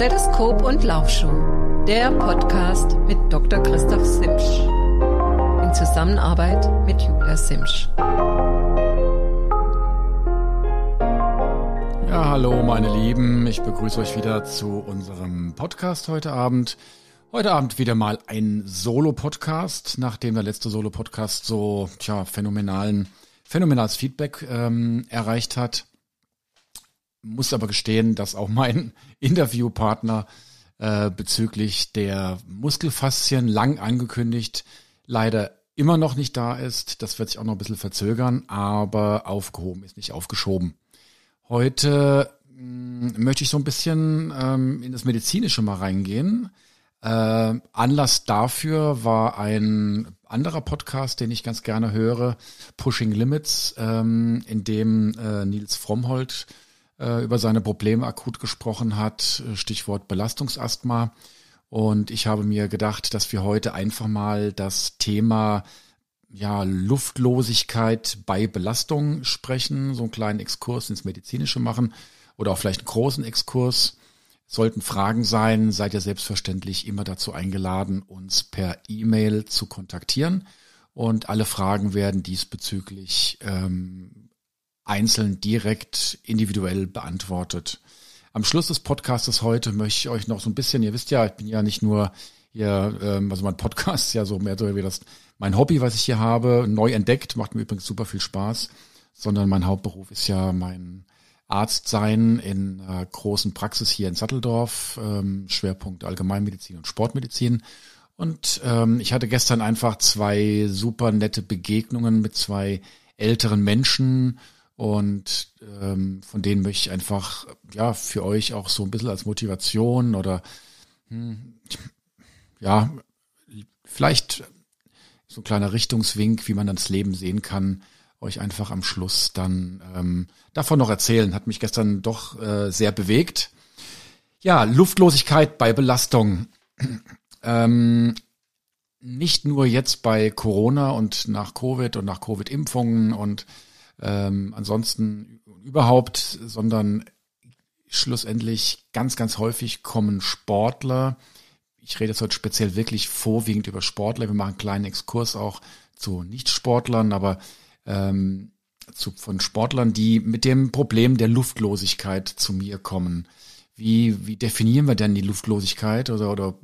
Stethoskop und Laufschuh, der Podcast mit Dr. Christoph Simsch. In Zusammenarbeit mit Julia Simsch. Ja, hallo meine Lieben, ich begrüße euch wieder zu unserem Podcast heute Abend. Heute Abend wieder mal ein Solo-Podcast, nachdem der letzte Solo-Podcast so tja, phänomenalen, phänomenales Feedback ähm, erreicht hat. Muss aber gestehen, dass auch mein Interviewpartner äh, bezüglich der Muskelfaszien lang angekündigt leider immer noch nicht da ist. Das wird sich auch noch ein bisschen verzögern, aber aufgehoben ist nicht aufgeschoben. Heute mh, hm, möchte ich so ein bisschen ähm, in das Medizinische mal reingehen. Äh, Anlass dafür war ein anderer Podcast, den ich ganz gerne höre, Pushing Limits, ähm, in dem äh, Nils Frommhold äh, über seine Probleme akut gesprochen hat, äh, Stichwort Belastungsasthma. Und ich habe mir gedacht, dass wir heute einfach mal das Thema ja, Luftlosigkeit bei Belastung sprechen, so einen kleinen Exkurs ins Medizinische machen oder auch vielleicht einen großen Exkurs. Sollten Fragen sein, seid ihr selbstverständlich immer dazu eingeladen, uns per E-Mail zu kontaktieren. Und alle Fragen werden diesbezüglich ähm, einzeln direkt individuell beantwortet. Am Schluss des Podcastes heute möchte ich euch noch so ein bisschen, ihr wisst ja, ich bin ja nicht nur hier, ähm, also mein Podcast ist ja so mehr so wie das mein Hobby, was ich hier habe, neu entdeckt, macht mir übrigens super viel Spaß, sondern mein Hauptberuf ist ja mein Arzt sein in einer großen Praxis hier in Satteldorf, ähm, Schwerpunkt Allgemeinmedizin und Sportmedizin. Und ähm, ich hatte gestern einfach zwei super nette Begegnungen mit zwei älteren Menschen, und ähm, von denen möchte ich einfach, ja, für euch auch so ein bisschen als Motivation oder hm, ja, vielleicht so ein kleiner Richtungswink, wie man dann das Leben sehen kann, euch einfach am Schluss dann ähm, davon noch erzählen. Hat mich gestern doch äh, sehr bewegt. Ja, Luftlosigkeit bei Belastung. ähm, nicht nur jetzt bei Corona und nach Covid und nach Covid-Impfungen und ähm, ansonsten überhaupt, sondern schlussendlich ganz, ganz häufig kommen Sportler, ich rede jetzt heute speziell wirklich vorwiegend über Sportler, wir machen einen kleinen Exkurs auch zu Nichtsportlern, aber ähm, zu, von Sportlern, die mit dem Problem der Luftlosigkeit zu mir kommen. Wie, wie definieren wir denn die Luftlosigkeit oder, oder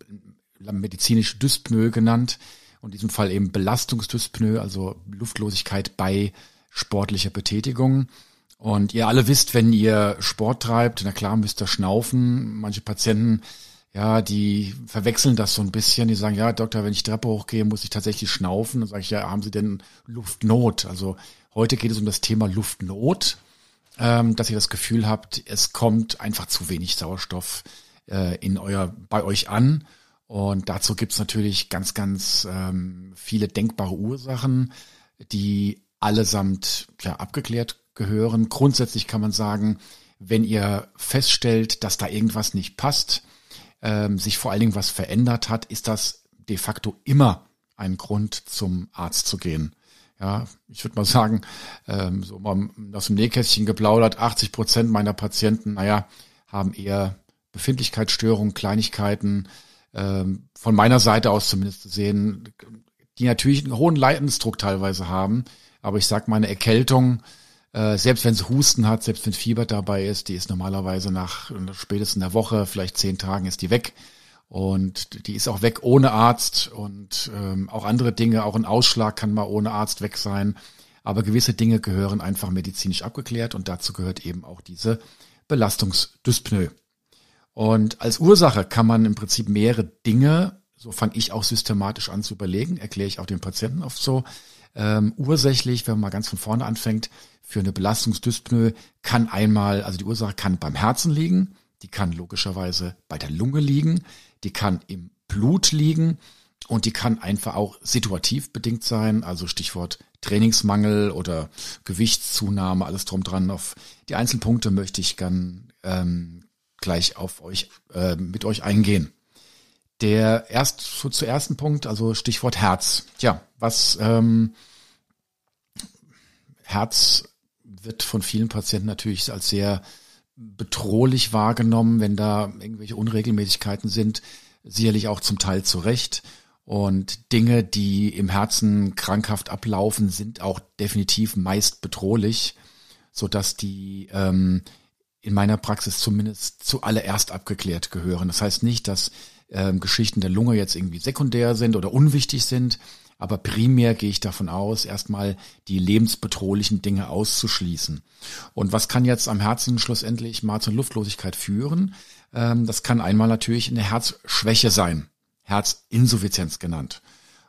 medizinische Dyspnoe genannt? Und in diesem Fall eben Belastungsdyspnoe, also Luftlosigkeit bei sportlicher Betätigung. Und ihr alle wisst, wenn ihr Sport treibt, na klar müsst ihr schnaufen. Manche Patienten, ja, die verwechseln das so ein bisschen. Die sagen, ja, Doktor, wenn ich Treppe hochgehe, muss ich tatsächlich schnaufen. Dann sage ich, ja, haben Sie denn Luftnot? Also heute geht es um das Thema Luftnot, ähm, dass ihr das Gefühl habt, es kommt einfach zu wenig Sauerstoff äh, in euer, bei euch an. Und dazu gibt's natürlich ganz, ganz ähm, viele denkbare Ursachen, die allesamt ja, abgeklärt gehören. Grundsätzlich kann man sagen, wenn ihr feststellt, dass da irgendwas nicht passt, ähm, sich vor allen Dingen was verändert hat, ist das de facto immer ein Grund, zum Arzt zu gehen. Ja, ich würde mal sagen, ähm, so mal aus dem Nähkästchen geplaudert, 80 Prozent meiner Patienten, naja, haben eher Befindlichkeitsstörungen, Kleinigkeiten, ähm, von meiner Seite aus zumindest zu sehen, die natürlich einen hohen Leidensdruck teilweise haben, aber ich sag mal, eine Erkältung, äh, selbst wenn es Husten hat, selbst wenn Fieber dabei ist, die ist normalerweise nach spätestens einer Woche, vielleicht zehn Tagen ist die weg. Und die ist auch weg ohne Arzt und ähm, auch andere Dinge, auch ein Ausschlag kann mal ohne Arzt weg sein. Aber gewisse Dinge gehören einfach medizinisch abgeklärt und dazu gehört eben auch diese Belastungsdyspnoe. Und als Ursache kann man im Prinzip mehrere Dinge, so fange ich auch systematisch an zu überlegen, erkläre ich auch den Patienten oft so, ähm, ursächlich, wenn man mal ganz von vorne anfängt, für eine Belastungsdyspnoe kann einmal, also die Ursache kann beim Herzen liegen, die kann logischerweise bei der Lunge liegen, die kann im Blut liegen und die kann einfach auch situativ bedingt sein, also Stichwort Trainingsmangel oder Gewichtszunahme, alles drum dran. Auf die einzelnen Punkte möchte ich gern ähm, gleich auf euch äh, mit euch eingehen. Der erst zu, zu ersten Punkt, also Stichwort Herz. Tja, was ähm, Herz wird von vielen Patienten natürlich als sehr bedrohlich wahrgenommen, wenn da irgendwelche Unregelmäßigkeiten sind, sicherlich auch zum Teil zu Recht. Und Dinge, die im Herzen krankhaft ablaufen, sind auch definitiv meist bedrohlich, so dass die ähm, in meiner Praxis zumindest zuallererst abgeklärt gehören. Das heißt nicht, dass ähm, Geschichten der Lunge jetzt irgendwie sekundär sind oder unwichtig sind, aber primär gehe ich davon aus, erstmal die lebensbedrohlichen Dinge auszuschließen. Und was kann jetzt am Herzen schlussendlich mal zur Luftlosigkeit führen? Ähm, das kann einmal natürlich eine Herzschwäche sein. Herzinsuffizienz genannt.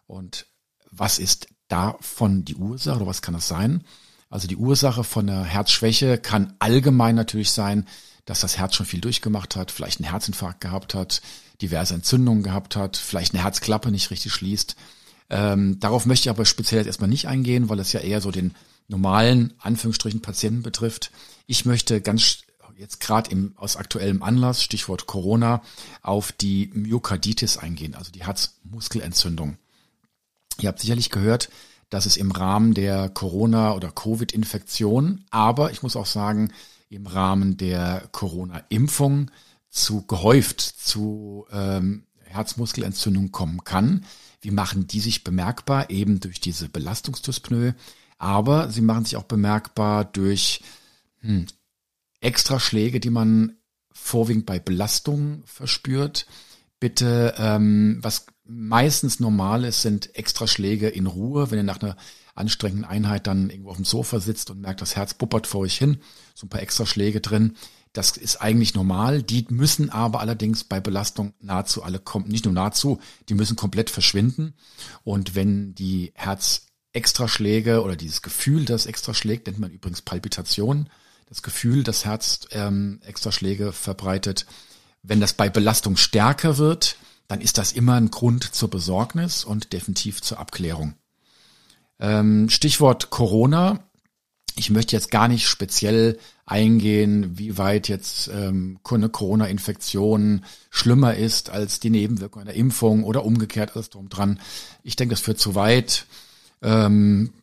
Und was ist davon die Ursache oder was kann das sein? Also die Ursache von einer Herzschwäche kann allgemein natürlich sein, dass das Herz schon viel durchgemacht hat, vielleicht einen Herzinfarkt gehabt hat, diverse Entzündungen gehabt hat, vielleicht eine Herzklappe nicht richtig schließt. Ähm, darauf möchte ich aber speziell jetzt erstmal nicht eingehen, weil es ja eher so den normalen, Anführungsstrichen, Patienten betrifft. Ich möchte ganz jetzt gerade aus aktuellem Anlass, Stichwort Corona, auf die Myokarditis eingehen, also die Herzmuskelentzündung. Ihr habt sicherlich gehört, dass es im Rahmen der Corona- oder Covid-Infektion, aber ich muss auch sagen, im Rahmen der Corona-Impfung zu gehäuft zu ähm, Herzmuskelentzündung kommen kann. Wie machen die sich bemerkbar? Eben durch diese Belastungsdyspnoe, aber sie machen sich auch bemerkbar durch hm, Extraschläge, die man vorwiegend bei Belastung verspürt. Bitte, ähm, was meistens normal ist, sind Extraschläge in Ruhe, wenn ihr nach einer anstrengenden Einheit dann irgendwo auf dem Sofa sitzt und merkt, das Herz puppert vor euch hin, so ein paar Extraschläge drin. Das ist eigentlich normal. Die müssen aber allerdings bei Belastung nahezu alle kommen, nicht nur nahezu, die müssen komplett verschwinden. Und wenn die Herz-Extraschläge oder dieses Gefühl, das extra schlägt, nennt man übrigens Palpitation, das Gefühl, das Herz ähm, Extraschläge verbreitet. Wenn das bei Belastung stärker wird, dann ist das immer ein Grund zur Besorgnis und definitiv zur Abklärung. Ähm, Stichwort Corona. Ich möchte jetzt gar nicht speziell eingehen, wie weit jetzt ähm, eine Corona-Infektion schlimmer ist als die Nebenwirkung einer Impfung oder umgekehrt alles drum dran. Ich denke, das führt zu weit. Ähm,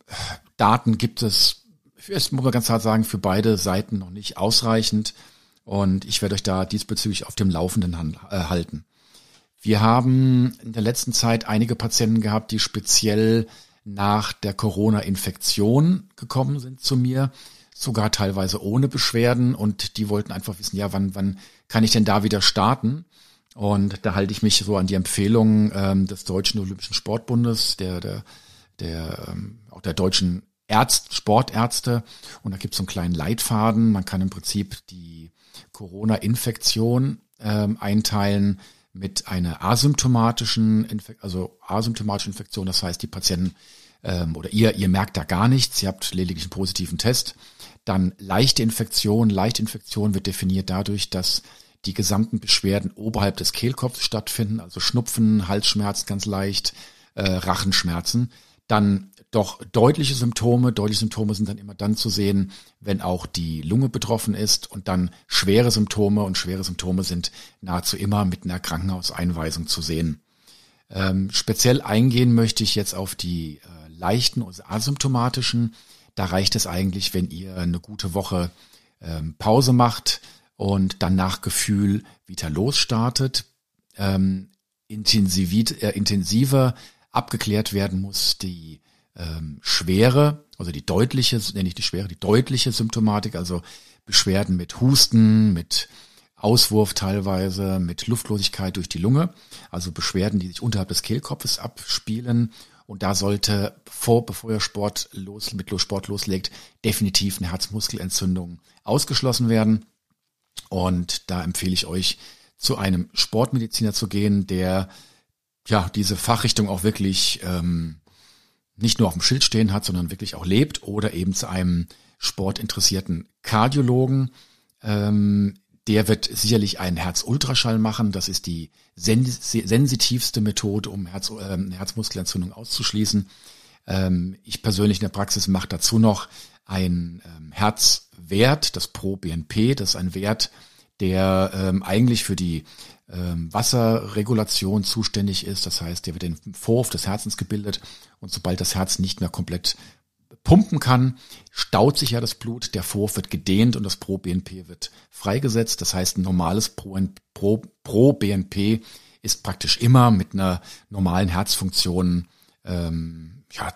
Daten gibt es ist, muss man ganz hart sagen, für beide Seiten noch nicht ausreichend. Und ich werde euch da diesbezüglich auf dem Laufenden äh, halten. Wir haben in der letzten Zeit einige Patienten gehabt, die speziell nach der Corona-Infektion gekommen sind zu mir, sogar teilweise ohne Beschwerden und die wollten einfach wissen, ja, wann, wann kann ich denn da wieder starten? Und da halte ich mich so an die Empfehlungen ähm, des Deutschen Olympischen Sportbundes, der, der, der ähm, auch der deutschen Ärzt, Sportärzte und da gibt es so einen kleinen Leitfaden. Man kann im Prinzip die Corona-Infektion ähm, einteilen mit einer asymptomatischen, Infek also asymptomatischen Infektion. Das heißt, die Patienten ähm, oder ihr, ihr merkt da gar nichts, ihr habt lediglich einen positiven Test. Dann leichte Infektion. Leichte Infektion wird definiert dadurch, dass die gesamten Beschwerden oberhalb des Kehlkopfs stattfinden, also Schnupfen, Halsschmerz ganz leicht, äh, Rachenschmerzen. Dann doch deutliche Symptome. Deutliche Symptome sind dann immer dann zu sehen, wenn auch die Lunge betroffen ist und dann schwere Symptome und schwere Symptome sind nahezu immer mit einer Krankenhauseinweisung zu sehen. Ähm, speziell eingehen möchte ich jetzt auf die äh, leichten und asymptomatischen. Da reicht es eigentlich, wenn ihr eine gute Woche ähm, Pause macht und dann nach Gefühl wieder losstartet. Ähm, intensiv, äh, intensiver abgeklärt werden muss die ähm, schwere, also die deutliche, nenne ich die schwere, die deutliche Symptomatik, also Beschwerden mit Husten, mit Auswurf teilweise, mit Luftlosigkeit durch die Lunge, also Beschwerden, die sich unterhalb des Kehlkopfes abspielen. Und da sollte, vor, bevor ihr Sport los, mit Sport loslegt, definitiv eine Herzmuskelentzündung ausgeschlossen werden. Und da empfehle ich euch, zu einem Sportmediziner zu gehen, der ja diese Fachrichtung auch wirklich ähm, nicht nur auf dem Schild stehen hat, sondern wirklich auch lebt oder eben zu einem sportinteressierten Kardiologen. Ähm, der wird sicherlich einen Herzultraschall machen. Das ist die sensitivste Methode, um Herz, äh, Herzmuskelentzündung auszuschließen. Ähm, ich persönlich in der Praxis mache dazu noch ein ähm, Herzwert, das Pro-BNP. Das ist ein Wert, der ähm, eigentlich für die ähm, Wasserregulation zuständig ist. Das heißt, der wird in Vorhof des Herzens gebildet und sobald das Herz nicht mehr komplett pumpen kann, staut sich ja das Blut, der Vorhof wird gedehnt und das Pro-BNP wird freigesetzt. Das heißt, ein normales Pro-BNP ist praktisch immer mit einer normalen Herzfunktion ähm, ja,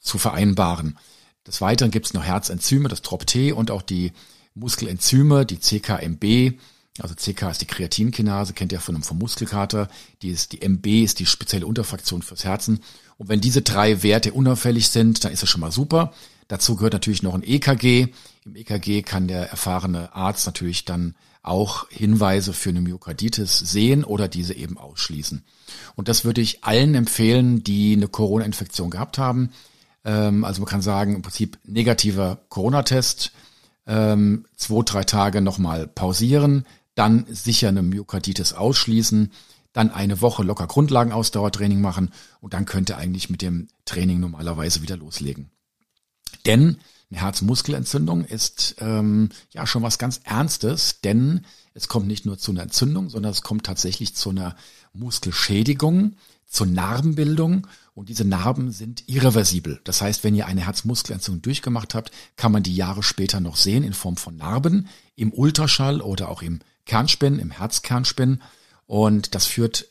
zu vereinbaren. Des Weiteren gibt es noch Herzenzyme, das TROP-T und auch die Muskelenzyme, die CKMB. Also CK ist die Kreatinkinase, kennt ihr von einem vom Muskelkater. Die ist die MB ist die spezielle Unterfraktion fürs Herzen. Und wenn diese drei Werte unauffällig sind, dann ist das schon mal super. Dazu gehört natürlich noch ein EKG. Im EKG kann der erfahrene Arzt natürlich dann auch Hinweise für eine Myokarditis sehen oder diese eben ausschließen. Und das würde ich allen empfehlen, die eine Corona-Infektion gehabt haben. Ähm, also man kann sagen, im Prinzip negativer Corona-Test, ähm, zwei, drei Tage nochmal pausieren, dann sicher eine Myokarditis ausschließen, dann eine Woche locker Grundlagenausdauertraining machen und dann könnte eigentlich mit dem Training normalerweise wieder loslegen. Denn eine Herzmuskelentzündung ist ähm, ja schon was ganz Ernstes, denn es kommt nicht nur zu einer Entzündung, sondern es kommt tatsächlich zu einer Muskelschädigung, zur Narbenbildung und diese Narben sind irreversibel. Das heißt, wenn ihr eine Herzmuskelentzündung durchgemacht habt, kann man die Jahre später noch sehen in Form von Narben im Ultraschall oder auch im Kernspin, im Herzkernspin. Und das führt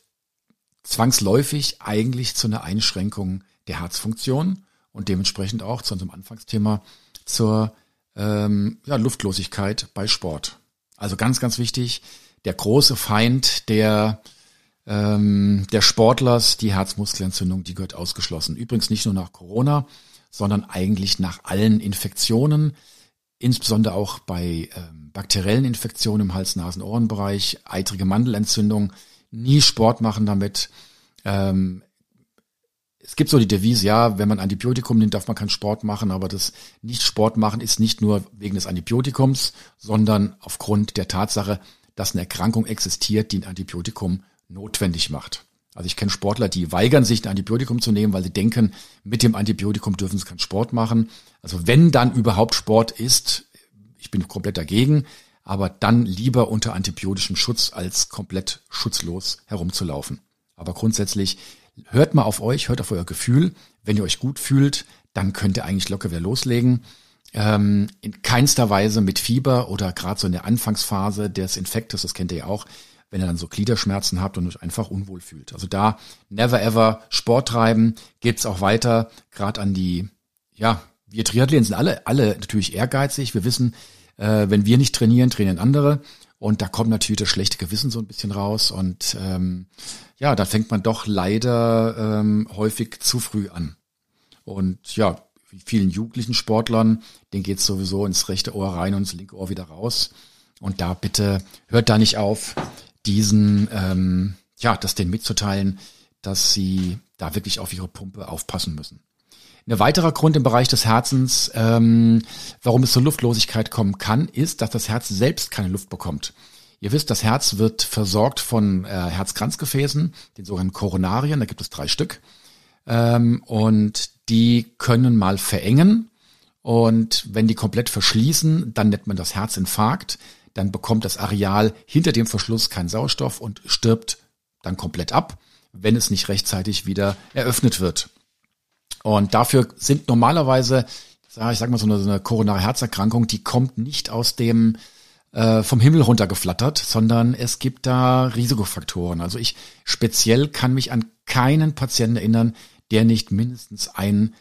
zwangsläufig eigentlich zu einer Einschränkung der Herzfunktion und dementsprechend auch zu unserem Anfangsthema zur ähm, ja, Luftlosigkeit bei Sport. Also ganz, ganz wichtig, der große Feind der ähm, der Sportlers, die Herzmuskelentzündung, die gehört ausgeschlossen. Übrigens nicht nur nach Corona, sondern eigentlich nach allen Infektionen, insbesondere auch bei ähm, bakteriellen Infektionen im Hals-Nasen-Ohren-Bereich, eitrige Mandelentzündung, nie Sport machen damit. Ähm, es gibt so die Devise, ja, wenn man Antibiotikum nimmt, darf man keinen Sport machen, aber das nicht Sport machen ist nicht nur wegen des Antibiotikums, sondern aufgrund der Tatsache, dass eine Erkrankung existiert, die ein Antibiotikum notwendig macht. Also ich kenne Sportler, die weigern sich, ein Antibiotikum zu nehmen, weil sie denken, mit dem Antibiotikum dürfen sie keinen Sport machen. Also wenn dann überhaupt Sport ist, ich bin komplett dagegen, aber dann lieber unter antibiotischem Schutz als komplett schutzlos herumzulaufen. Aber grundsätzlich hört mal auf euch, hört auf euer Gefühl. Wenn ihr euch gut fühlt, dann könnt ihr eigentlich locker wieder loslegen. Ähm, in keinster Weise mit Fieber oder gerade so in der Anfangsphase des Infektes, das kennt ihr ja auch, wenn ihr dann so Gliederschmerzen habt und euch einfach unwohl fühlt. Also da never ever Sport treiben, geht's auch weiter, gerade an die, ja, wir Triathleten sind alle, alle natürlich ehrgeizig. Wir wissen, äh, wenn wir nicht trainieren, trainieren andere. Und da kommt natürlich das schlechte Gewissen so ein bisschen raus. Und ähm, ja, da fängt man doch leider ähm, häufig zu früh an. Und ja, wie vielen jugendlichen Sportlern, denen geht's sowieso ins rechte Ohr rein und ins linke Ohr wieder raus. Und da bitte hört da nicht auf, diesen, ähm, ja, das denen mitzuteilen, dass sie da wirklich auf ihre Pumpe aufpassen müssen. Ein weiterer Grund im Bereich des Herzens, ähm, warum es zur Luftlosigkeit kommen kann, ist, dass das Herz selbst keine Luft bekommt. Ihr wisst, das Herz wird versorgt von äh, Herzkranzgefäßen, den sogenannten Koronarien, da gibt es drei Stück. Ähm, und die können mal verengen. Und wenn die komplett verschließen, dann nennt man das Herzinfarkt. Dann bekommt das Areal hinter dem Verschluss keinen Sauerstoff und stirbt dann komplett ab, wenn es nicht rechtzeitig wieder eröffnet wird. Und dafür sind normalerweise, ich sag mal so eine, so eine koronare Herzerkrankung, die kommt nicht aus dem äh, vom Himmel runtergeflattert, sondern es gibt da Risikofaktoren. Also ich speziell kann mich an keinen Patienten erinnern, der nicht mindestens einen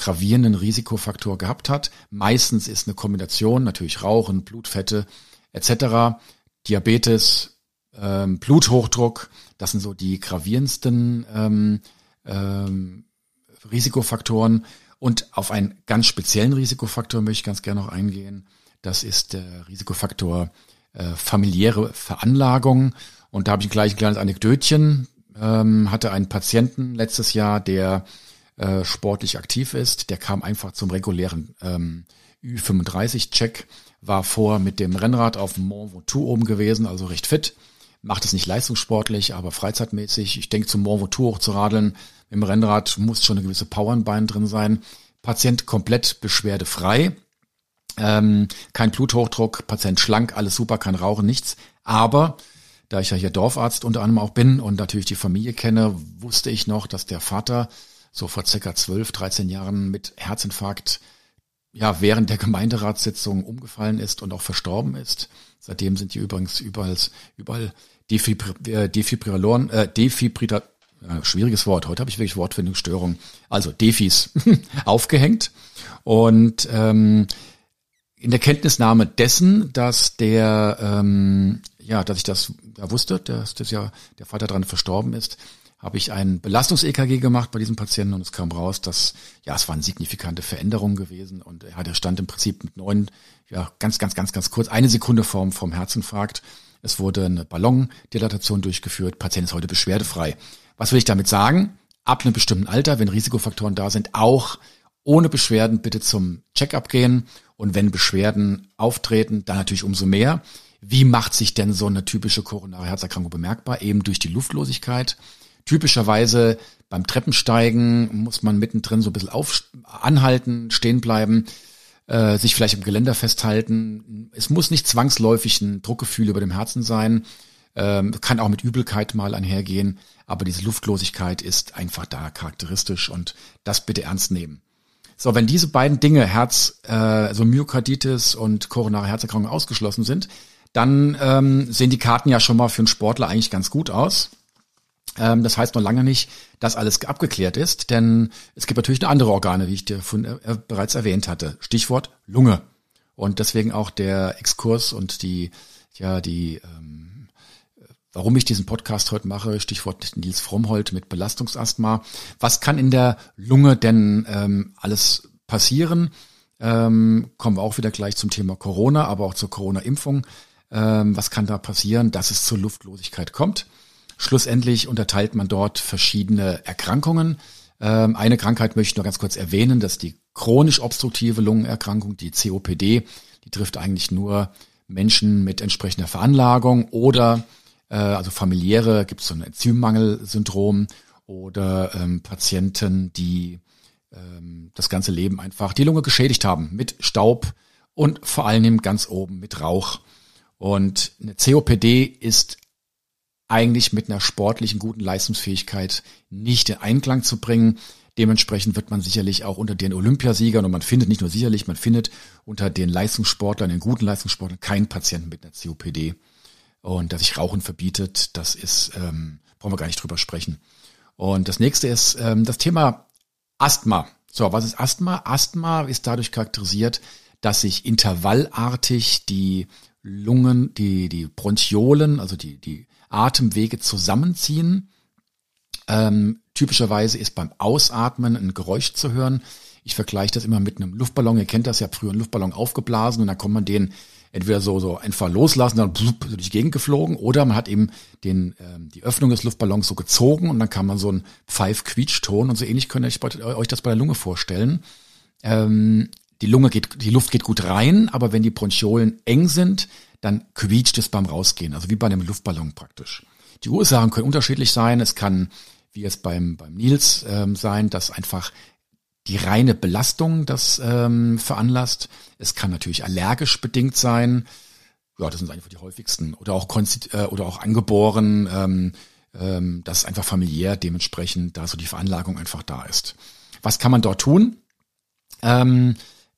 gravierenden Risikofaktor gehabt hat. Meistens ist eine Kombination, natürlich Rauchen, Blutfette etc., Diabetes, ähm, Bluthochdruck, das sind so die gravierendsten ähm, ähm, Risikofaktoren. Und auf einen ganz speziellen Risikofaktor möchte ich ganz gerne noch eingehen. Das ist der Risikofaktor äh, familiäre Veranlagung. Und da habe ich gleich ein kleines Anekdötchen. Ähm, hatte einen Patienten letztes Jahr, der äh, sportlich aktiv ist. Der kam einfach zum regulären ähm, Ü35-Check, war vor mit dem Rennrad auf Mont Ventoux oben gewesen, also recht fit. Macht es nicht leistungssportlich, aber freizeitmäßig. Ich denke, zum Mont Ventoux hoch zu radeln im Rennrad muss schon eine gewisse Power im Bein drin sein. Patient komplett beschwerdefrei. Ähm, kein Bluthochdruck, Patient schlank, alles super, kein Rauchen, nichts. Aber da ich ja hier Dorfarzt unter anderem auch bin und natürlich die Familie kenne, wusste ich noch, dass der Vater so vor circa 12, 13 Jahren mit Herzinfarkt ja während der Gemeinderatssitzung umgefallen ist und auch verstorben ist. Seitdem sind hier übrigens überall, überall Defibri äh, Defibrillatoren, äh, Defibrillatoren, äh, schwieriges Wort, heute habe ich wirklich Wortfindungsstörung, also Defis aufgehängt. Und ähm, in der Kenntnisnahme dessen, dass der, ähm, ja, dass ich das ja, wusste, dass das ja der Vater dran verstorben ist, habe ich ein Belastungs-EKG gemacht bei diesem Patienten und es kam raus, dass ja, es waren signifikante Veränderungen gewesen und er hatte stand im Prinzip mit neun, ja, ganz, ganz, ganz, ganz kurz, eine Sekunde vorm, vorm Herzinfarkt. Es wurde eine Ballondilatation durchgeführt. Patient ist heute beschwerdefrei. Was will ich damit sagen? Ab einem bestimmten Alter, wenn Risikofaktoren da sind, auch ohne Beschwerden bitte zum Checkup gehen. Und wenn Beschwerden auftreten, dann natürlich umso mehr. Wie macht sich denn so eine typische koronare Herzerkrankung bemerkbar? Eben durch die Luftlosigkeit. Typischerweise beim Treppensteigen muss man mittendrin so ein bisschen auf, anhalten, stehen bleiben, äh, sich vielleicht im Geländer festhalten. Es muss nicht zwangsläufig ein Druckgefühl über dem Herzen sein. Ähm, kann auch mit Übelkeit mal einhergehen, aber diese Luftlosigkeit ist einfach da charakteristisch und das bitte ernst nehmen. So, wenn diese beiden Dinge, Herz, äh, also Myokarditis und koronare Herzerkrankung ausgeschlossen sind, dann ähm, sehen die Karten ja schon mal für einen Sportler eigentlich ganz gut aus. Ähm, das heißt noch lange nicht, dass alles abgeklärt ist, denn es gibt natürlich noch andere Organe, wie ich dir von, äh, bereits erwähnt hatte. Stichwort Lunge. Und deswegen auch der Exkurs und die, ja, die, ähm, warum ich diesen Podcast heute mache, Stichwort Nils Frommholt mit Belastungsasthma. Was kann in der Lunge denn ähm, alles passieren? Ähm, kommen wir auch wieder gleich zum Thema Corona, aber auch zur Corona-Impfung. Ähm, was kann da passieren, dass es zur Luftlosigkeit kommt? Schlussendlich unterteilt man dort verschiedene Erkrankungen. Ähm, eine Krankheit möchte ich nur ganz kurz erwähnen, das ist die chronisch obstruktive Lungenerkrankung, die COPD. Die trifft eigentlich nur Menschen mit entsprechender Veranlagung oder äh, also familiäre, gibt es so ein Enzymmangelsyndrom oder ähm, Patienten, die ähm, das ganze Leben einfach die Lunge geschädigt haben mit Staub und vor allem ganz oben mit Rauch. Und eine COPD ist eigentlich mit einer sportlichen guten Leistungsfähigkeit nicht in Einklang zu bringen. Dementsprechend wird man sicherlich auch unter den Olympiasiegern und man findet nicht nur sicherlich, man findet unter den Leistungssportlern, den guten Leistungssportlern keinen Patienten mit einer COPD. Und dass sich Rauchen verbietet, das ist, ähm, brauchen wir gar nicht drüber sprechen. Und das nächste ist ähm, das Thema Asthma. So, was ist Asthma? Asthma ist dadurch charakterisiert, dass sich intervallartig die Lungen, die, die Bronchiolen, also die, die Atemwege zusammenziehen. Ähm, typischerweise ist beim Ausatmen ein Geräusch zu hören. Ich vergleiche das immer mit einem Luftballon. Ihr kennt das ja früher, ein Luftballon aufgeblasen und dann kann man den entweder so, so einfach loslassen, dann blub, durch die Gegend geflogen oder man hat eben den, ähm, die Öffnung des Luftballons so gezogen und dann kann man so einen Pfeif-Quietschton und so ähnlich könnt ihr euch das bei der Lunge vorstellen. Ähm, die Lunge geht, die Luft geht gut rein, aber wenn die Bronchiolen eng sind, dann quietscht es beim Rausgehen, also wie bei einem Luftballon praktisch. Die Ursachen können unterschiedlich sein. Es kann, wie es beim, beim Nils ähm, sein, dass einfach die reine Belastung das ähm, veranlasst. Es kann natürlich allergisch bedingt sein. Ja, das sind einfach die häufigsten. Oder auch, äh, oder auch angeboren. Ähm, ähm, das ist einfach familiär dementsprechend, da so die Veranlagung einfach da ist. Was kann man dort tun? Ähm,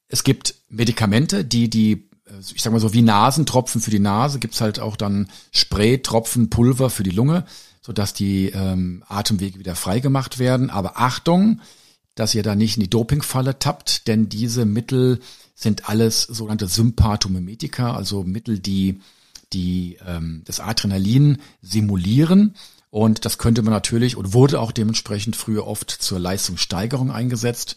es gibt Medikamente, die die ich sag mal so wie Nasentropfen für die Nase, gibt's halt auch dann Spray, Pulver für die Lunge, sodass die ähm, Atemwege wieder freigemacht werden. Aber Achtung, dass ihr da nicht in die Dopingfalle tappt, denn diese Mittel sind alles sogenannte Sympathomimetika, also Mittel, die die ähm, das Adrenalin simulieren. Und das könnte man natürlich und wurde auch dementsprechend früher oft zur Leistungssteigerung eingesetzt.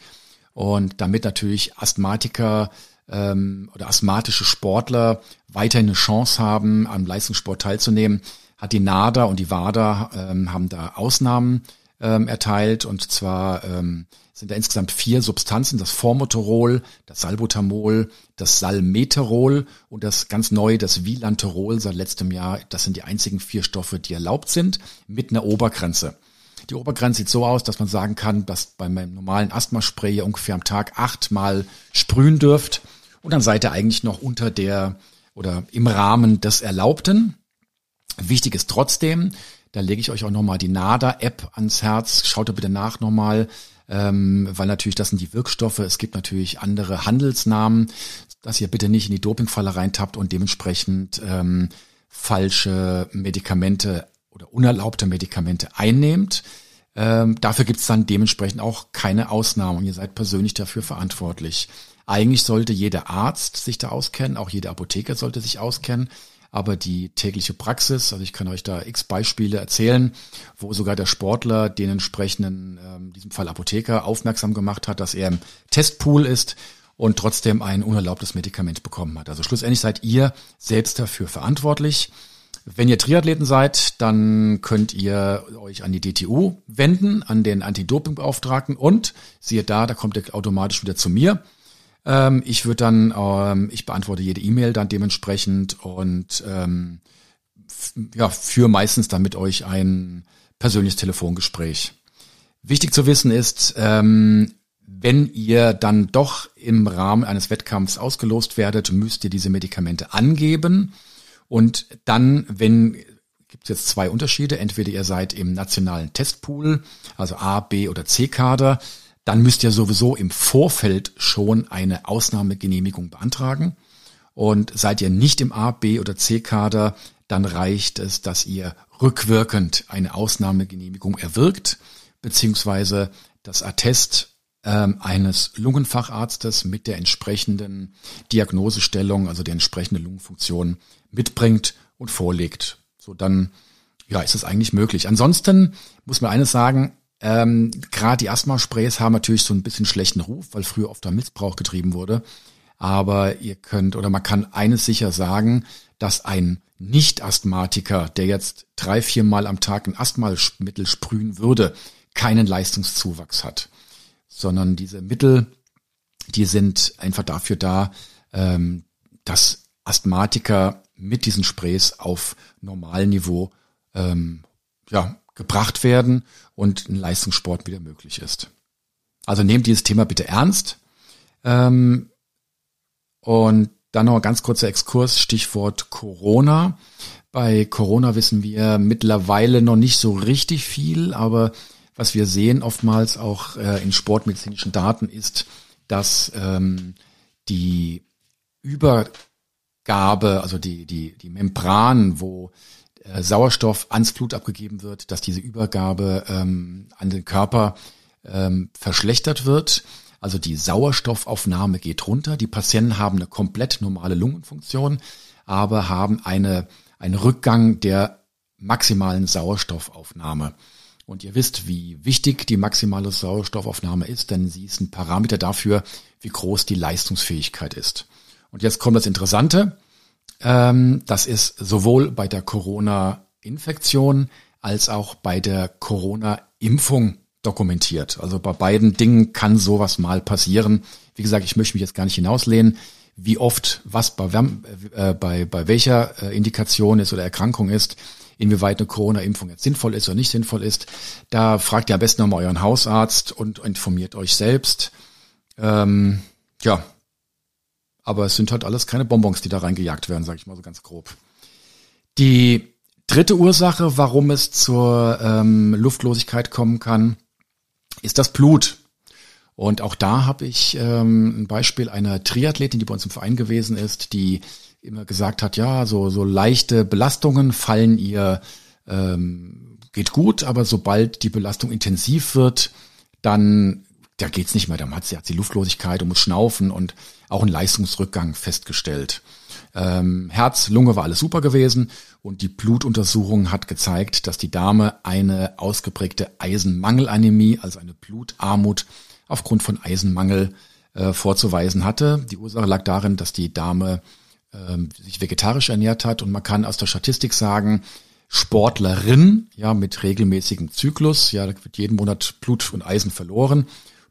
Und damit natürlich Asthmatiker ähm, oder asthmatische Sportler weiterhin eine Chance haben, am Leistungssport teilzunehmen, hat die NADA und die WADA ähm, haben da Ausnahmen ähm, erteilt und zwar ähm, sind da insgesamt vier Substanzen, das Formoterol, das Salbutamol, das Salmeterol und das ganz neu, das Vilanterol seit letztem Jahr. Das sind die einzigen vier Stoffe, die erlaubt sind, mit einer Obergrenze. Die Obergrenze sieht so aus, dass man sagen kann, dass bei meinem normalen Asthmaspray ihr ungefähr am Tag achtmal sprühen dürft. Und dann seid ihr eigentlich noch unter der oder im Rahmen des Erlaubten. Wichtig ist trotzdem, da lege ich euch auch nochmal die NADA-App ans Herz. Schaut da bitte nach nochmal. ähm, weil natürlich das sind die Wirkstoffe. Es gibt natürlich andere Handelsnamen, dass ihr bitte nicht in die Dopingfalle reintappt und dementsprechend ähm, falsche Medikamente oder unerlaubte Medikamente einnehmt. Ähm, dafür gibt es dann dementsprechend auch keine Ausnahmen ihr seid persönlich dafür verantwortlich. Eigentlich sollte jeder Arzt sich da auskennen, auch jeder Apotheker sollte sich auskennen aber die tägliche Praxis, also ich kann euch da x Beispiele erzählen, wo sogar der Sportler den entsprechenden, ähm, in diesem Fall Apotheker, aufmerksam gemacht hat, dass er im Testpool ist und trotzdem ein unerlaubtes Medikament bekommen hat. Also schlussendlich seid ihr selbst dafür verantwortlich. Wenn ihr Triathleten seid, dann könnt ihr euch an die DTU wenden, an den Anti-Doping-Beauftragten und siehe da, da kommt ihr automatisch wieder zu mir. Ähm, ich würde dann, ähm, ich beantworte jede E-Mail dann dementsprechend und ähm, ja, führe meistens dann mit euch ein persönliches Telefongespräch. Wichtig zu wissen ist, ähm, wenn ihr dann doch im Rahmen eines Wettkampfs ausgelost werdet, müsst ihr diese Medikamente angeben. Und dann, wenn, gibt es jetzt zwei Unterschiede. Entweder ihr seid im nationalen Testpool, also A, B oder C-Kader dann müsst ihr sowieso im Vorfeld schon eine Ausnahmegenehmigung beantragen. Und seid ihr nicht im A, B oder C-Kader, dann reicht es, dass ihr rückwirkend eine Ausnahmegenehmigung erwirkt, beziehungsweise das Attest ähm, eines Lungenfacharztes mit der entsprechenden Diagnosestellung, also der entsprechenden Lungenfunktion mitbringt und vorlegt. So dann, ja, ist es eigentlich möglich. Ansonsten muss man eines sagen, ähm, Gerade die Asthma-Sprays haben natürlich so ein bisschen schlechten Ruf, weil früher oft der Missbrauch getrieben wurde. Aber ihr könnt oder man kann eines sicher sagen, dass ein Nicht-Asthmatiker, der jetzt drei, vier Mal am Tag ein Asthmamittel sprühen würde, keinen Leistungszuwachs hat. Sondern diese Mittel, die sind einfach dafür da, ähm, dass Asthmatiker mit diesen Sprays auf Normalniveau ähm, ja, gebracht werden und ein Leistungssport wieder möglich ist. Also nehmt dieses Thema bitte ernst. Ähm, und dann noch ein ganz kurzer Exkurs, Stichwort Corona. Bei Corona wissen wir mittlerweile noch nicht so richtig viel, aber was wir sehen oftmals auch äh, in sportmedizinischen Daten ist, dass ähm, die Übergabe, also die, die, die Membran, wo äh, Sauerstoff ans Blut abgegeben wird, dass diese Übergabe ähm, an den Körper ähm, verschlechtert wird. Also die Sauerstoffaufnahme geht runter. Die Patienten haben eine komplett normale Lungenfunktion, aber haben eine, einen Rückgang der maximalen Sauerstoffaufnahme. Und ihr wisst, wie wichtig die maximale Sauerstoffaufnahme ist, denn sie ist ein Parameter dafür, wie groß die Leistungsfähigkeit ist. Und jetzt kommt das Interessante. Ähm, das ist sowohl bei der Corona-Infektion als auch bei der Corona-Impfung dokumentiert. Also bei beiden Dingen kann sowas mal passieren. Wie gesagt, ich möchte mich jetzt gar nicht hinauslehnen, wie oft was bei, äh, bei, bei welcher äh, Indikation ist oder Erkrankung ist, inwieweit eine Corona-Impfung jetzt sinnvoll ist oder nicht sinnvoll ist. Da fragt ihr am besten nochmal euren Hausarzt und informiert euch selbst. Ähm, ja, aber es sind halt alles keine Bonbons, die da reingejagt werden, sage ich mal so ganz grob. Die dritte Ursache, warum es zur ähm, Luftlosigkeit kommen kann, ist das Blut. Und auch da habe ich ähm, ein Beispiel einer Triathletin, die bei uns im Verein gewesen ist, die immer gesagt hat, ja, so, so leichte Belastungen fallen ihr, ähm, geht gut, aber sobald die Belastung intensiv wird, dann da geht's nicht mehr. Da hat sie, hat sie Luftlosigkeit und muss schnaufen und auch einen Leistungsrückgang festgestellt. Ähm, Herz, Lunge war alles super gewesen und die Blutuntersuchung hat gezeigt, dass die Dame eine ausgeprägte Eisenmangelanämie, also eine Blutarmut aufgrund von Eisenmangel äh, vorzuweisen hatte. Die Ursache lag darin, dass die Dame äh, sich vegetarisch ernährt hat und man kann aus der Statistik sagen, Sportlerin, ja, mit regelmäßigem Zyklus, ja, da wird jeden Monat Blut und Eisen verloren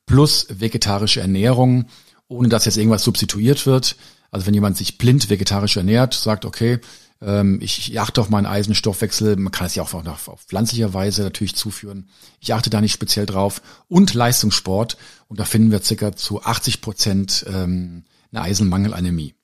plus vegetarische Ernährung, ohne dass jetzt irgendwas substituiert wird. Also wenn jemand sich blind vegetarisch ernährt, sagt, okay, ähm, ich, achte auf meinen Eisenstoffwechsel, man kann es ja auch auf, auf pflanzlicher Weise natürlich zuführen. Ich achte da nicht speziell drauf. Und Leistungssport, und da finden wir circa zu 80 Prozent ähm, eine Eisenmangelanämie.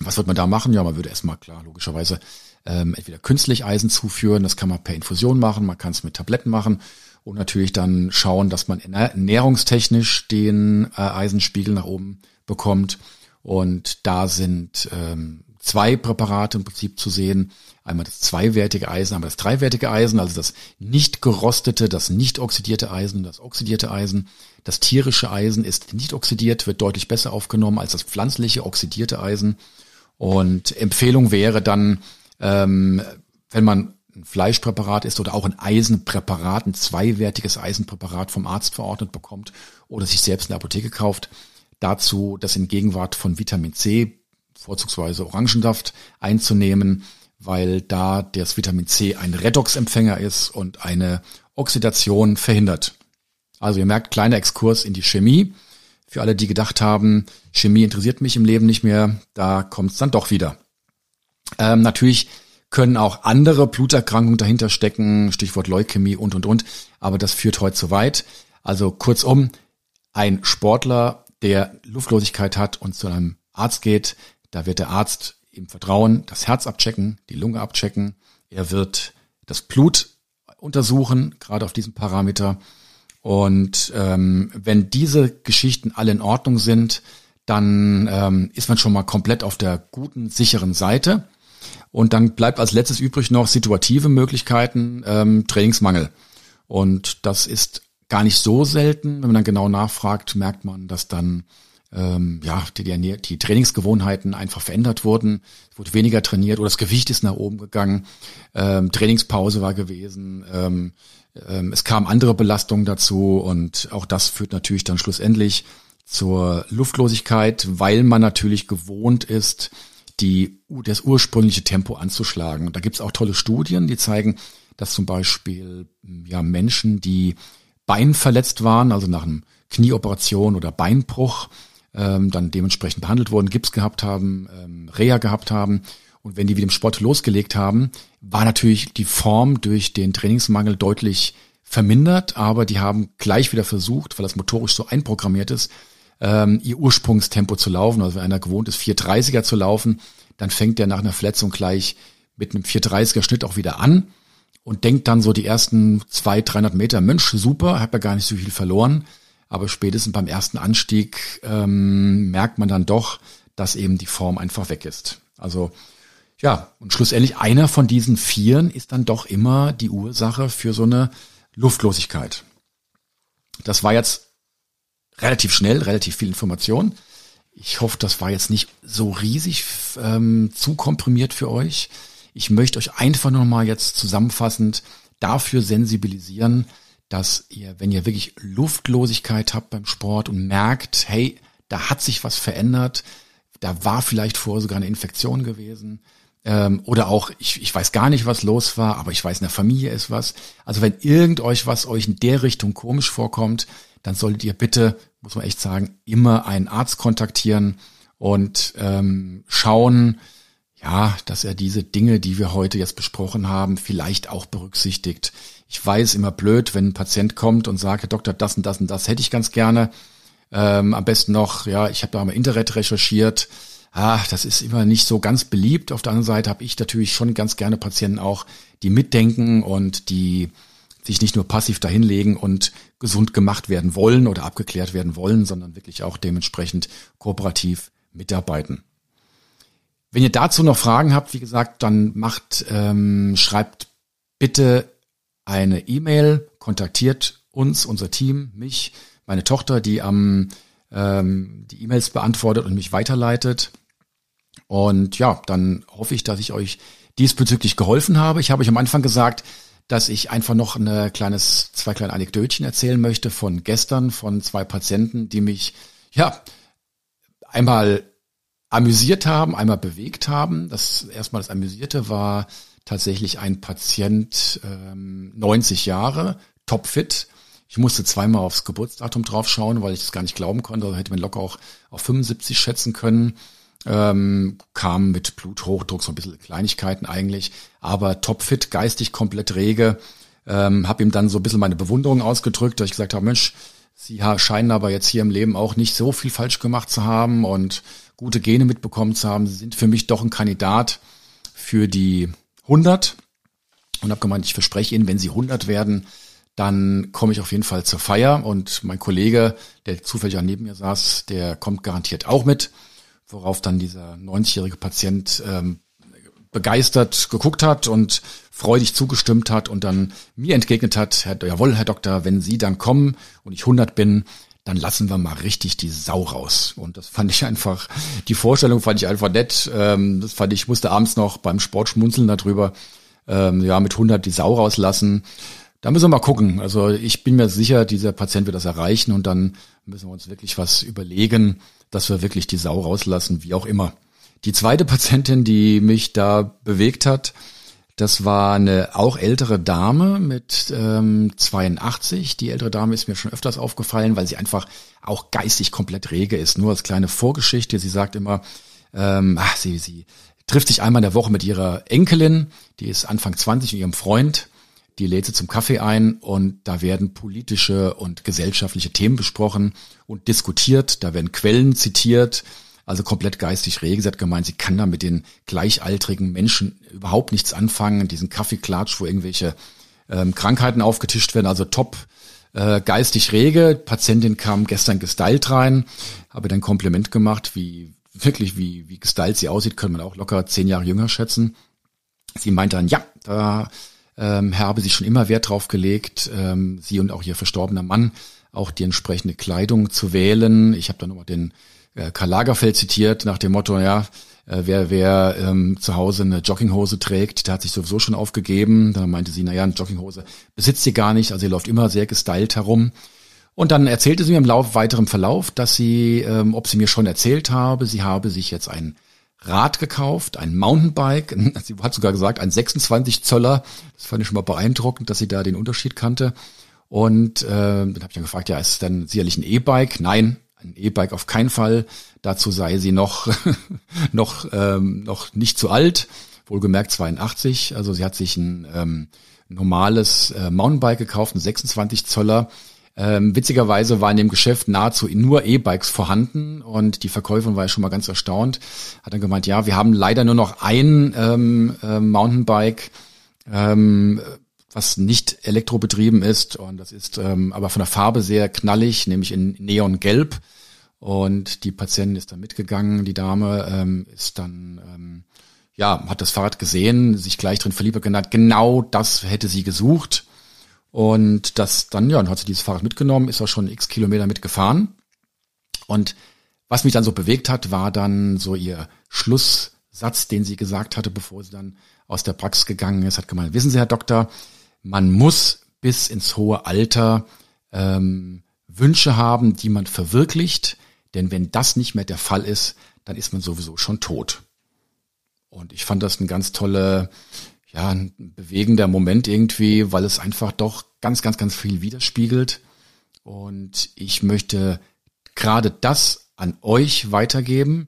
Was wird man da machen? Ja, man würde erstmal klar, logischerweise ähm, entweder künstlich Eisen zuführen, das kann man per Infusion machen, man kann es mit Tabletten machen und natürlich dann schauen, dass man ernährungstechnisch den äh, Eisenspiegel nach oben bekommt. Und da sind ähm, zwei Präparate im Prinzip zu sehen. Einmal das zweiwertige Eisen, einmal das dreiwertige Eisen, also das nicht gerostete, das nicht oxidierte Eisen, das oxidierte Eisen. Das tierische Eisen ist nicht oxidiert, wird deutlich besser aufgenommen als das pflanzliche oxidierte Eisen. Und Empfehlung wäre dann, ähm, wenn man ein Fleischpräparat ist oder auch ein Eisenpräparat, ein zweiwertiges Eisenpräparat vom Arzt verordnet bekommt oder sich selbst in der Apotheke kauft, dazu das in Gegenwart von Vitamin C, vorzugsweise Orangensaft, einzunehmen, weil da das Vitamin C ein Redoxempfänger ist und eine Oxidation verhindert. Also ihr merkt, kleiner Exkurs in die Chemie. Für alle, die gedacht haben, Chemie interessiert mich im Leben nicht mehr, da kommt es dann doch wieder. Ähm, natürlich können auch andere Bluterkrankungen dahinter stecken, Stichwort Leukämie und, und, und. Aber das führt heute zu weit. Also kurzum, ein Sportler, der Luftlosigkeit hat und zu einem Arzt geht, da wird der Arzt im Vertrauen das Herz abchecken, die Lunge abchecken. Er wird das Blut untersuchen, gerade auf diesem Parameter. Und ähm, wenn diese Geschichten alle in Ordnung sind, dann ähm, ist man schon mal komplett auf der guten, sicheren Seite. Und dann bleibt als letztes übrig noch situative Möglichkeiten, ähm, Trainingsmangel. Und das ist gar nicht so selten. Wenn man dann genau nachfragt, merkt man, dass dann ähm, ja die, die, die Trainingsgewohnheiten einfach verändert wurden. Es wurde weniger trainiert oder das Gewicht ist nach oben gegangen. Ähm, Trainingspause war gewesen. Ähm, ähm, es kamen andere Belastungen dazu und auch das führt natürlich dann schlussendlich zur Luftlosigkeit, weil man natürlich gewohnt ist, die, das ursprüngliche Tempo anzuschlagen. Und da gibt's auch tolle Studien, die zeigen, dass zum Beispiel ja, Menschen, die beinverletzt waren, also nach einem Knieoperation oder Beinbruch, ähm, dann dementsprechend behandelt wurden, Gips gehabt haben, ähm, Reha gehabt haben. Und wenn die wieder im Sport losgelegt haben, war natürlich die Form durch den Trainingsmangel deutlich vermindert, aber die haben gleich wieder versucht, weil das motorisch so einprogrammiert ist, ähm, ihr Ursprungstempo zu laufen. Also wenn einer gewohnt ist, 430er zu laufen, dann fängt der nach einer Verletzung gleich mit einem 430er Schnitt auch wieder an und denkt dann so die ersten 200, 300 Meter, Mensch, super, hab ja gar nicht so viel verloren. Aber spätestens beim ersten Anstieg ähm, merkt man dann doch, dass eben die Form einfach weg ist. Also ja, und schlussendlich einer von diesen Vieren ist dann doch immer die Ursache für so eine Luftlosigkeit. Das war jetzt relativ schnell, relativ viel Information. Ich hoffe, das war jetzt nicht so riesig ähm, zu komprimiert für euch. Ich möchte euch einfach nur mal jetzt zusammenfassend dafür sensibilisieren, dass ihr, wenn ihr wirklich Luftlosigkeit habt beim Sport und merkt, hey, da hat sich was verändert, da war vielleicht vorher sogar eine Infektion gewesen, ähm, oder auch, ich, ich weiß gar nicht, was los war, aber ich weiß, in der Familie ist was. Also wenn irgend euch was euch in der Richtung komisch vorkommt, dann solltet ihr bitte, muss man echt sagen, immer einen Arzt kontaktieren und ähm, schauen, ja, dass er diese Dinge, die wir heute jetzt besprochen haben, vielleicht auch berücksichtigt. Ich weiß immer blöd, wenn ein Patient kommt und sagt, Herr Doktor, das und das und das hätte ich ganz gerne. Ähm, am besten noch, ja, ich habe da mal Internet recherchiert. Ah, das ist immer nicht so ganz beliebt. Auf der anderen Seite habe ich natürlich schon ganz gerne Patienten auch, die mitdenken und die sich nicht nur passiv dahinlegen und gesund gemacht werden wollen oder abgeklärt werden wollen, sondern wirklich auch dementsprechend kooperativ mitarbeiten. Wenn ihr dazu noch Fragen habt, wie gesagt, dann macht, ähm, schreibt bitte eine E-Mail, kontaktiert uns, unser Team, mich, meine Tochter, die am ähm, die E-Mails beantwortet und mich weiterleitet. Und ja, dann hoffe ich, dass ich euch diesbezüglich geholfen habe. Ich habe euch am Anfang gesagt, dass ich einfach noch eine kleines, zwei kleine Anekdötchen erzählen möchte von gestern, von zwei Patienten, die mich, ja, einmal amüsiert haben, einmal bewegt haben. Das erstmal das Amüsierte war tatsächlich ein Patient, ähm, 90 Jahre, topfit. Ich musste zweimal aufs Geburtsdatum draufschauen, weil ich das gar nicht glauben konnte. Also hätte man locker auch auf 75 schätzen können ähm, kam mit Bluthochdruck, so ein bisschen Kleinigkeiten eigentlich, aber topfit, geistig komplett rege. Ähm, habe ihm dann so ein bisschen meine Bewunderung ausgedrückt, dass ich gesagt habe, Mensch, Sie scheinen aber jetzt hier im Leben auch nicht so viel falsch gemacht zu haben und gute Gene mitbekommen zu haben. Sie sind für mich doch ein Kandidat für die 100 und habe gemeint, ich verspreche Ihnen, wenn Sie 100 werden, dann komme ich auf jeden Fall zur Feier und mein Kollege, der zufällig auch neben mir saß, der kommt garantiert auch mit, worauf dann dieser 90-jährige Patient ähm, begeistert geguckt hat und freudig zugestimmt hat und dann mir entgegnet hat, Herr, jawohl, Herr Doktor, wenn Sie dann kommen und ich 100 bin, dann lassen wir mal richtig die Sau raus. Und das fand ich einfach, die Vorstellung fand ich einfach nett. Ähm, das fand ich, musste abends noch beim Sport schmunzeln darüber, ähm, ja, mit 100 die Sau rauslassen. Da müssen wir mal gucken. Also ich bin mir sicher, dieser Patient wird das erreichen und dann müssen wir uns wirklich was überlegen, dass wir wirklich die Sau rauslassen, wie auch immer. Die zweite Patientin, die mich da bewegt hat, das war eine auch ältere Dame mit ähm, 82. Die ältere Dame ist mir schon öfters aufgefallen, weil sie einfach auch geistig komplett rege ist. Nur als kleine Vorgeschichte. Sie sagt immer, ähm, ach, sie, sie trifft sich einmal in der Woche mit ihrer Enkelin, die ist Anfang 20 und ihrem Freund die lädt sie zum Kaffee ein und da werden politische und gesellschaftliche Themen besprochen und diskutiert. Da werden Quellen zitiert, also komplett geistig rege. Sie hat gemeint, sie kann da mit den gleichaltrigen Menschen überhaupt nichts anfangen. Diesen Kaffeeklatsch, wo irgendwelche ähm, Krankheiten aufgetischt werden, also top äh, geistig rege. Patientin kam gestern gestylt rein, habe dann Kompliment gemacht, wie wirklich wie wie gestylt sie aussieht, können man auch locker zehn Jahre jünger schätzen. Sie meinte dann, ja, da ähm, habe sich schon immer Wert drauf gelegt, ähm, sie und auch ihr verstorbener Mann auch die entsprechende Kleidung zu wählen. Ich habe da nochmal den äh, Karl Lagerfeld zitiert nach dem Motto, ja, äh, wer, wer ähm, zu Hause eine Jogginghose trägt, der hat sich sowieso schon aufgegeben. Dann meinte sie, naja, eine Jogginghose besitzt sie gar nicht, also sie läuft immer sehr gestylt herum. Und dann erzählte sie mir im Lauf, weiterem Verlauf, dass sie, ähm, ob sie mir schon erzählt habe, sie habe sich jetzt ein Rad gekauft, ein Mountainbike. Sie hat sogar gesagt, ein 26 Zöller. Das fand ich schon mal beeindruckend, dass sie da den Unterschied kannte. Und äh, dann habe ich dann gefragt, ja, ist es dann sicherlich ein E-Bike? Nein, ein E-Bike auf keinen Fall. Dazu sei sie noch noch ähm, noch nicht zu alt. Wohlgemerkt 82. Also sie hat sich ein ähm, normales äh, Mountainbike gekauft, ein 26 Zöller ähm, witzigerweise war in dem Geschäft nahezu nur E-Bikes vorhanden und die Verkäuferin war ja schon mal ganz erstaunt. Hat dann gemeint, ja, wir haben leider nur noch ein ähm, äh, Mountainbike, ähm, was nicht elektrobetrieben ist und das ist ähm, aber von der Farbe sehr knallig, nämlich in Neongelb. Und die Patientin ist dann mitgegangen, die Dame ähm, ist dann ähm, ja, hat das Fahrrad gesehen, sich gleich drin verliebt genannt. Genau das hätte sie gesucht. Und das dann, ja, dann hat sie dieses Fahrrad mitgenommen, ist auch schon x Kilometer mitgefahren. Und was mich dann so bewegt hat, war dann so ihr Schlusssatz, den sie gesagt hatte, bevor sie dann aus der Praxis gegangen ist, hat gemeint, wissen Sie, Herr Doktor, man muss bis ins hohe Alter ähm, Wünsche haben, die man verwirklicht, denn wenn das nicht mehr der Fall ist, dann ist man sowieso schon tot. Und ich fand das eine ganz tolle ja, ein bewegender Moment irgendwie, weil es einfach doch ganz, ganz, ganz viel widerspiegelt. Und ich möchte gerade das an euch weitergeben.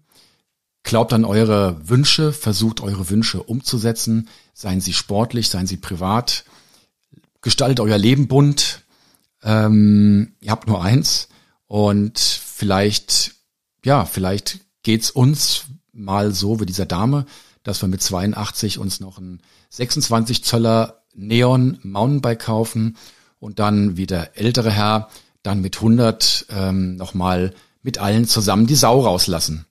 Glaubt an eure Wünsche, versucht eure Wünsche umzusetzen. Seien sie sportlich, seien sie privat. Gestaltet euer Leben bunt. Ähm, ihr habt nur eins. Und vielleicht, ja, vielleicht geht's uns mal so wie dieser Dame, dass wir mit 82 uns noch ein 26 Zöller Neon Mountainbike kaufen und dann wie der ältere Herr dann mit 100 ähm, nochmal mit allen zusammen die Sau rauslassen.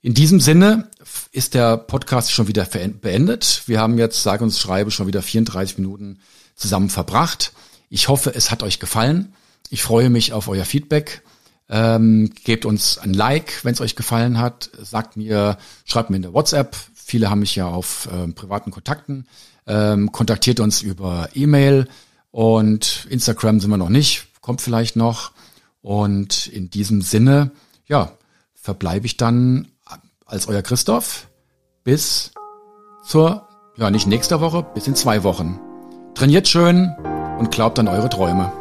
In diesem Sinne ist der Podcast schon wieder beendet. Wir haben jetzt, sage uns schreibe, schon wieder 34 Minuten zusammen verbracht. Ich hoffe, es hat euch gefallen. Ich freue mich auf euer Feedback. Ähm, gebt uns ein Like, wenn es euch gefallen hat. Sagt mir, schreibt mir in der WhatsApp, Viele haben mich ja auf ähm, privaten Kontakten, ähm, kontaktiert uns über E-Mail und Instagram sind wir noch nicht, kommt vielleicht noch. Und in diesem Sinne, ja, verbleibe ich dann als euer Christoph bis zur, ja nicht nächster Woche, bis in zwei Wochen. Trainiert schön und glaubt an eure Träume.